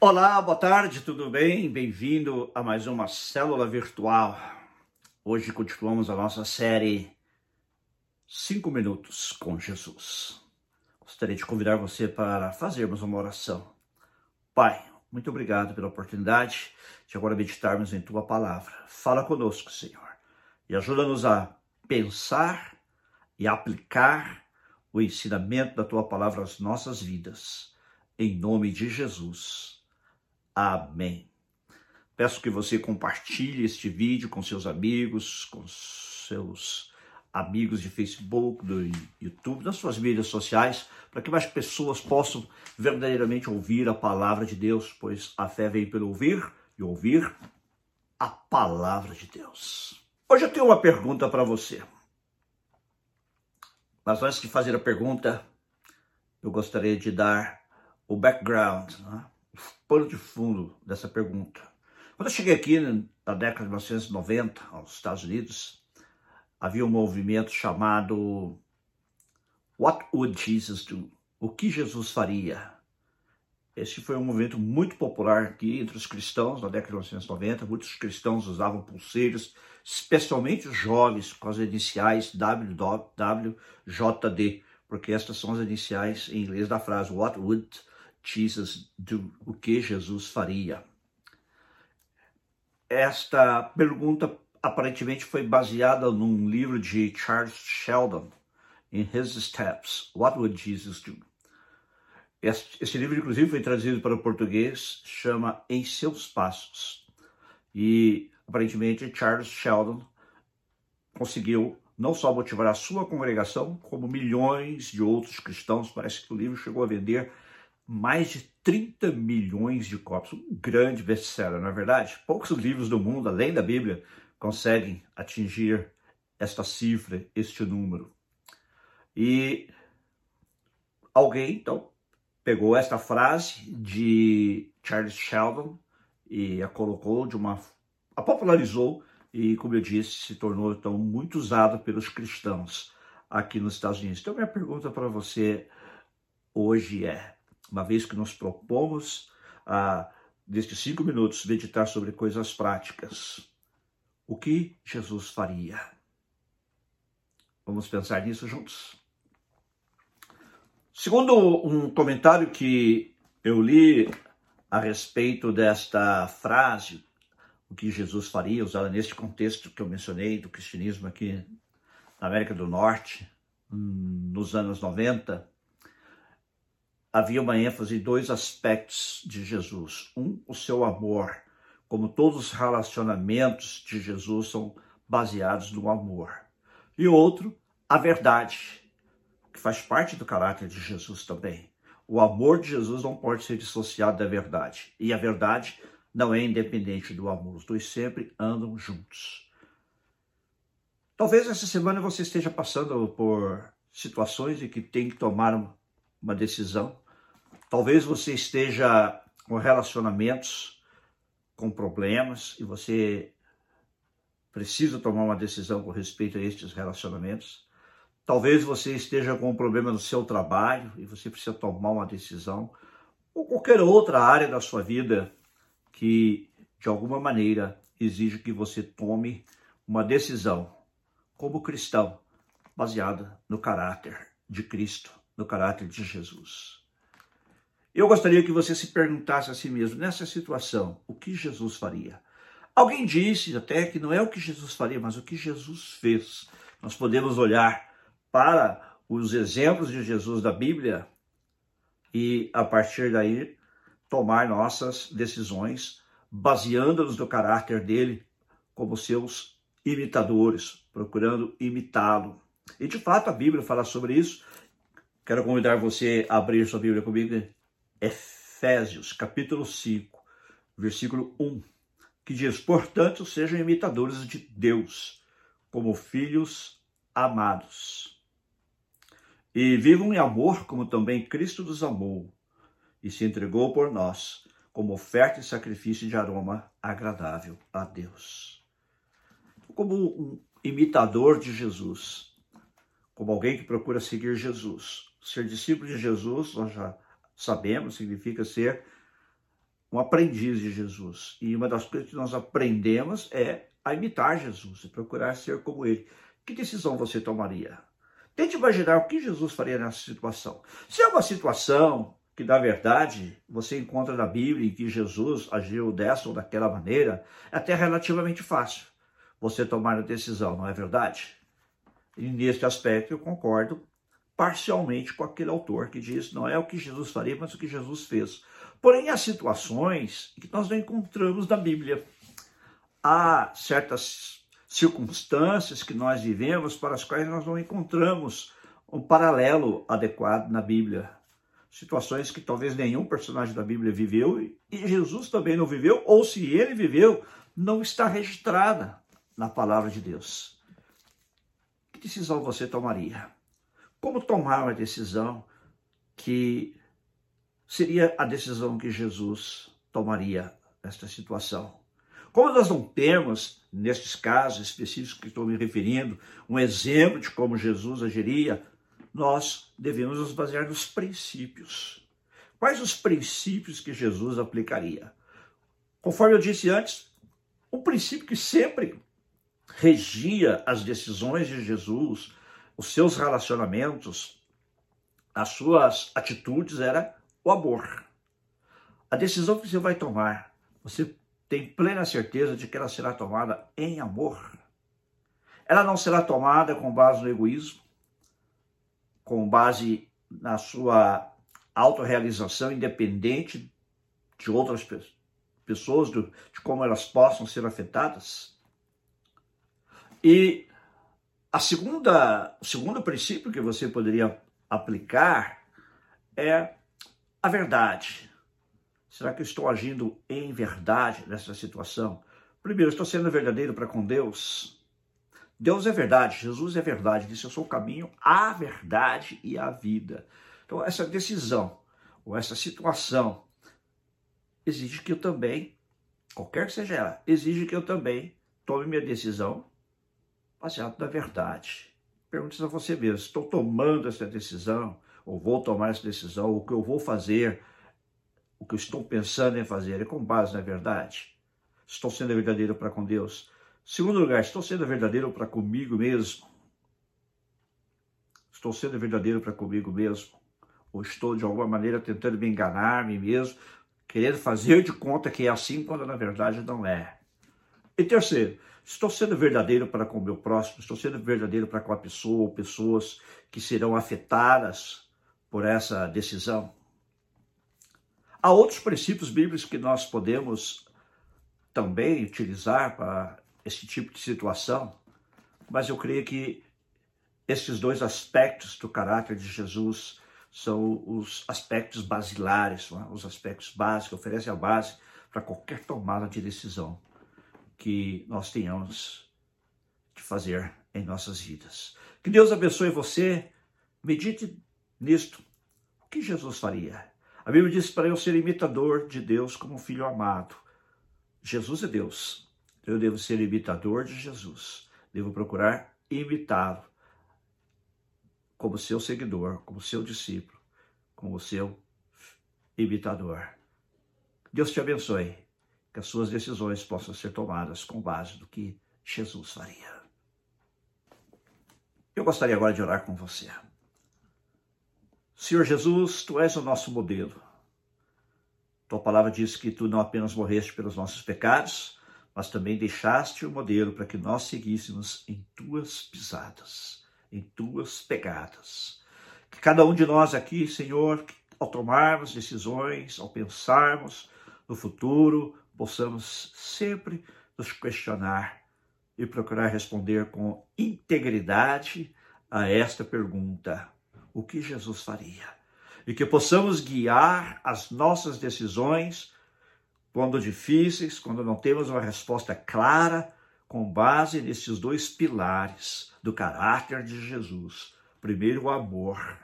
Olá, boa tarde, tudo bem? Bem-vindo a mais uma célula virtual. Hoje continuamos a nossa série 5 minutos com Jesus. Gostaria de convidar você para fazermos uma oração. Pai, muito obrigado pela oportunidade de agora meditarmos em tua palavra. Fala conosco, Senhor, e ajuda-nos a pensar e aplicar o ensinamento da tua palavra às nossas vidas. Em nome de Jesus. Amém. Peço que você compartilhe este vídeo com seus amigos, com seus amigos de Facebook, do YouTube, nas suas mídias sociais, para que mais pessoas possam verdadeiramente ouvir a palavra de Deus, pois a fé vem pelo ouvir e ouvir a palavra de Deus. Hoje eu tenho uma pergunta para você. Mas antes de fazer a pergunta, eu gostaria de dar o background, né? Pano de fundo dessa pergunta. Quando eu cheguei aqui na década de 1990, aos Estados Unidos, havia um movimento chamado What Would Jesus Do? O que Jesus faria? Esse foi um movimento muito popular aqui entre os cristãos na década de 1990. Muitos cristãos usavam pulseiras, especialmente os jovens, com as iniciais WWJD, porque estas são as iniciais em inglês da frase What would Jesus, do o que Jesus faria. Esta pergunta aparentemente foi baseada num livro de Charles Sheldon, In His Steps, What Would Jesus Do? Esse livro, inclusive, foi traduzido para o português, chama Em Seus Passos. E, aparentemente, Charles Sheldon conseguiu não só motivar a sua congregação, como milhões de outros cristãos. Parece que o livro chegou a vender mais de 30 milhões de cópias. Um grande best-seller, não é verdade? Poucos livros do mundo, além da Bíblia, conseguem atingir esta cifra, este número. E alguém, então, pegou esta frase de Charles Sheldon e a colocou de uma. a popularizou e, como eu disse, se tornou então muito usada pelos cristãos aqui nos Estados Unidos. Então, minha pergunta para você hoje é: uma vez que nos propomos a, destes cinco minutos, meditar sobre coisas práticas, o que Jesus faria? Vamos pensar nisso juntos? Segundo um comentário que eu li a respeito desta frase, o que Jesus faria, usada neste contexto que eu mencionei do cristianismo aqui na América do Norte, hum, nos anos 90, havia uma ênfase em dois aspectos de Jesus. Um, o seu amor, como todos os relacionamentos de Jesus são baseados no amor. E outro, a verdade, que faz parte do caráter de Jesus também. O amor de Jesus não pode ser dissociado da verdade. E a verdade não é independente do amor. Os dois sempre andam juntos. Talvez essa semana você esteja passando por situações em que tem que tomar uma decisão. Talvez você esteja com relacionamentos com problemas e você precisa tomar uma decisão com respeito a estes relacionamentos. Talvez você esteja com um problema no seu trabalho e você precisa tomar uma decisão, ou qualquer outra área da sua vida que, de alguma maneira, exige que você tome uma decisão como cristão, baseada no caráter de Cristo no caráter de Jesus. Eu gostaria que você se perguntasse a si mesmo, nessa situação, o que Jesus faria? Alguém disse até que não é o que Jesus faria, mas o que Jesus fez. Nós podemos olhar para os exemplos de Jesus da Bíblia e, a partir daí, tomar nossas decisões, baseando-nos no caráter dele como seus imitadores, procurando imitá-lo. E de fato a Bíblia fala sobre isso Quero convidar você a abrir sua Bíblia comigo, Efésios, capítulo 5, versículo 1, que diz: Portanto, sejam imitadores de Deus, como filhos amados. E vivam em amor, como também Cristo nos amou e se entregou por nós, como oferta e sacrifício de aroma agradável a Deus. Como um imitador de Jesus, como alguém que procura seguir Jesus, Ser discípulo de Jesus, nós já sabemos, significa ser um aprendiz de Jesus. E uma das coisas que nós aprendemos é a imitar Jesus e procurar ser como ele. Que decisão você tomaria? Tente imaginar o que Jesus faria nessa situação. Se é uma situação que, na verdade, você encontra na Bíblia em que Jesus agiu dessa ou daquela maneira, é até relativamente fácil você tomar a decisão, não é verdade? E neste aspecto eu concordo parcialmente com aquele autor que diz não é o que Jesus faria, mas o que Jesus fez. Porém, há situações que nós não encontramos na Bíblia. Há certas circunstâncias que nós vivemos para as quais nós não encontramos um paralelo adequado na Bíblia. Situações que talvez nenhum personagem da Bíblia viveu e Jesus também não viveu, ou se ele viveu, não está registrada na palavra de Deus. Que decisão você tomaria? Como tomar uma decisão que seria a decisão que Jesus tomaria nesta situação? Como nós não temos, nestes casos específicos que estou me referindo, um exemplo de como Jesus agiria, nós devemos nos basear nos princípios. Quais os princípios que Jesus aplicaria? Conforme eu disse antes, um princípio que sempre regia as decisões de Jesus, os seus relacionamentos, as suas atitudes era o amor. A decisão que você vai tomar, você tem plena certeza de que ela será tomada em amor. Ela não será tomada com base no egoísmo, com base na sua autorrealização independente de outras pessoas, de como elas possam ser afetadas. E a segunda, o segundo princípio que você poderia aplicar é a verdade. Será que eu estou agindo em verdade nessa situação? Primeiro, estou sendo verdadeiro para com Deus. Deus é verdade, Jesus é verdade, disse eu sou o caminho, a verdade e a vida. Então, essa decisão ou essa situação exige que eu também, qualquer que seja ela, exige que eu também tome minha decisão baseado na verdade. Pergunte a você mesmo: estou tomando essa decisão, ou vou tomar essa decisão, o que eu vou fazer o que eu estou pensando em fazer é com base na verdade? Estou sendo verdadeiro para com Deus? Segundo lugar, estou sendo verdadeiro para comigo mesmo? Estou sendo verdadeiro para comigo mesmo? Ou estou de alguma maneira tentando me enganar mim mesmo, querendo fazer de conta que é assim quando na verdade não é? E terceiro, estou sendo verdadeiro para com o meu próximo? Estou sendo verdadeiro para com a pessoa ou pessoas que serão afetadas por essa decisão? Há outros princípios bíblicos que nós podemos também utilizar para esse tipo de situação, mas eu creio que esses dois aspectos do caráter de Jesus são os aspectos basilares, é? os aspectos básicos, oferecem a base para qualquer tomada de decisão que nós tenhamos de fazer em nossas vidas. Que Deus abençoe você, medite nisto. O que Jesus faria? A Bíblia diz para eu ser imitador de Deus como filho amado. Jesus é Deus. Eu devo ser imitador de Jesus. Devo procurar imitá-lo como seu seguidor, como seu discípulo, como seu imitador. Deus te abençoe. Que as suas decisões possam ser tomadas com base no que Jesus faria. Eu gostaria agora de orar com você. Senhor Jesus, tu és o nosso modelo. Tua palavra diz que tu não apenas morreste pelos nossos pecados, mas também deixaste o modelo para que nós seguíssemos em tuas pisadas, em tuas pegadas. Que cada um de nós aqui, Senhor, ao tomarmos decisões, ao pensarmos no futuro, possamos sempre nos questionar e procurar responder com integridade a esta pergunta: o que Jesus faria. E que possamos guiar as nossas decisões quando difíceis, quando não temos uma resposta clara, com base nesses dois pilares do caráter de Jesus. Primeiro, o amor.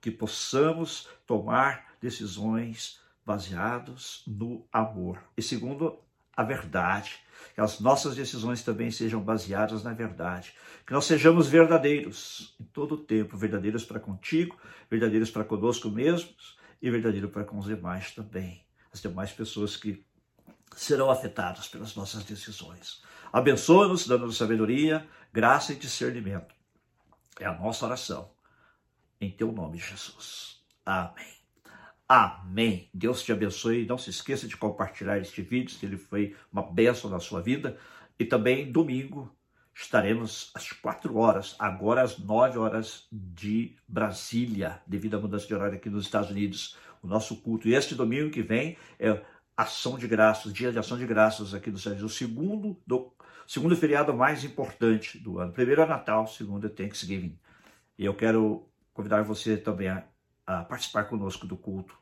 Que possamos tomar decisões baseadas no amor. E segundo, a verdade que as nossas decisões também sejam baseadas na verdade, que nós sejamos verdadeiros em todo o tempo, verdadeiros para contigo, verdadeiros para conosco mesmos e verdadeiro para com os demais também, as demais pessoas que serão afetadas pelas nossas decisões. Abençoa-nos, dando-nos sabedoria, graça e discernimento. É a nossa oração. Em teu nome, Jesus. Amém. Amém. Deus te abençoe. Não se esqueça de compartilhar este vídeo, se ele foi uma bênção na sua vida. E também domingo estaremos às quatro horas, agora às nove horas de Brasília, devido à mudança de horário aqui nos Estados Unidos, o nosso culto. E este domingo que vem é ação de graças, dia de ação de graças aqui nos Estados Unidos, o segundo, do, segundo feriado mais importante do ano. Primeiro é Natal, segundo é Thanksgiving. E eu quero convidar você também a a participar conosco do culto.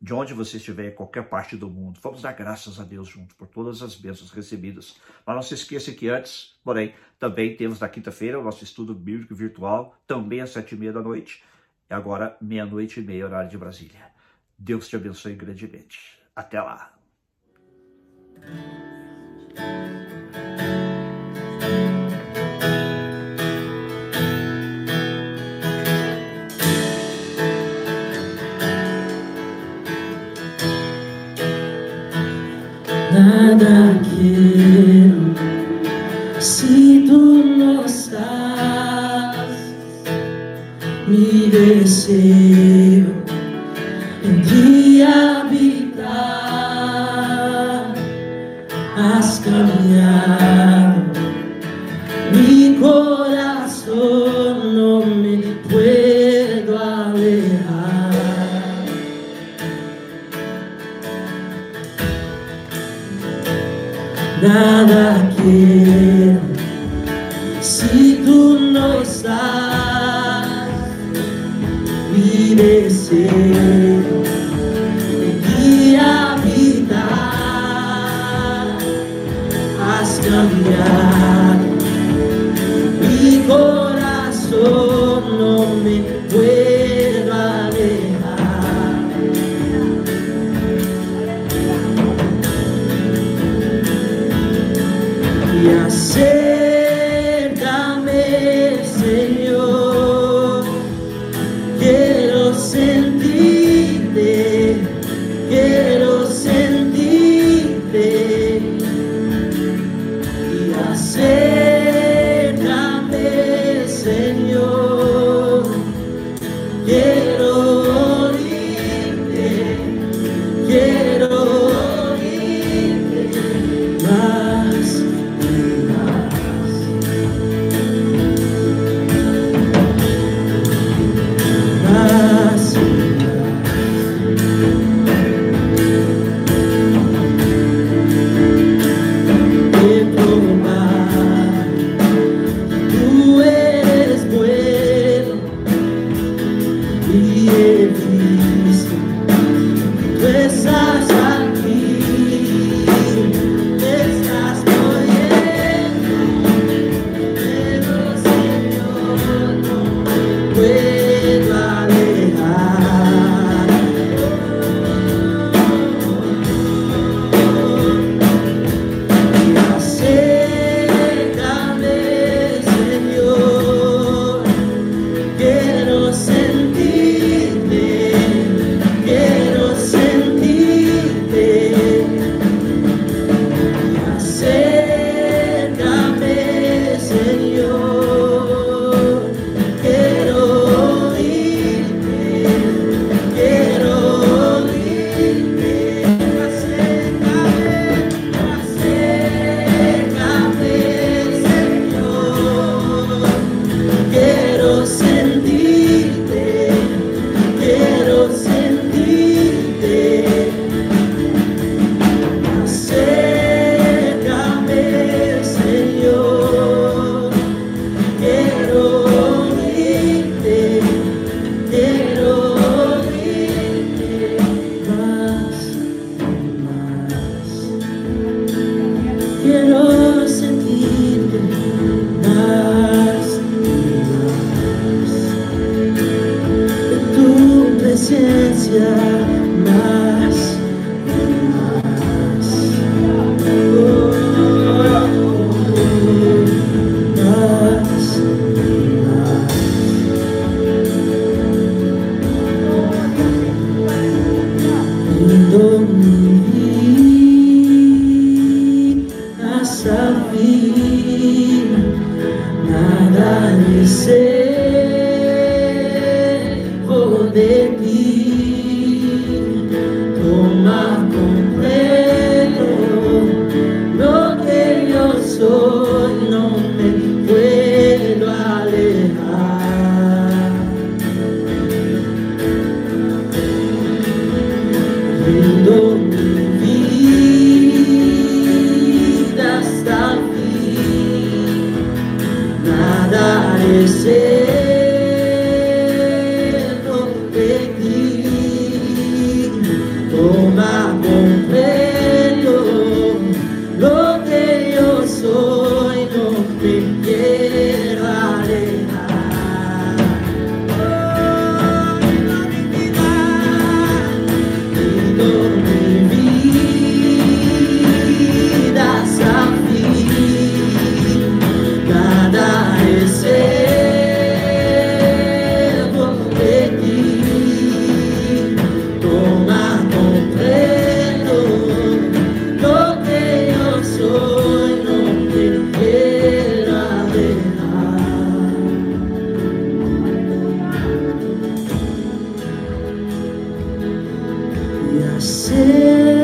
De onde você estiver, em qualquer parte do mundo, vamos dar graças a Deus junto por todas as bênçãos recebidas. Mas não se esqueça que antes, porém, também temos na quinta-feira o nosso estudo bíblico virtual, também às sete e meia da noite, e agora meia-noite e meia, horário de Brasília. Deus te abençoe grandemente. Até lá. Nada quero. Se tu não estás, me em ti habitar, has caminhado mi coração nada y acércame, say say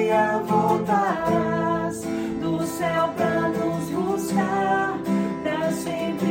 dia voltarás do céu para nos buscar, pra sempre.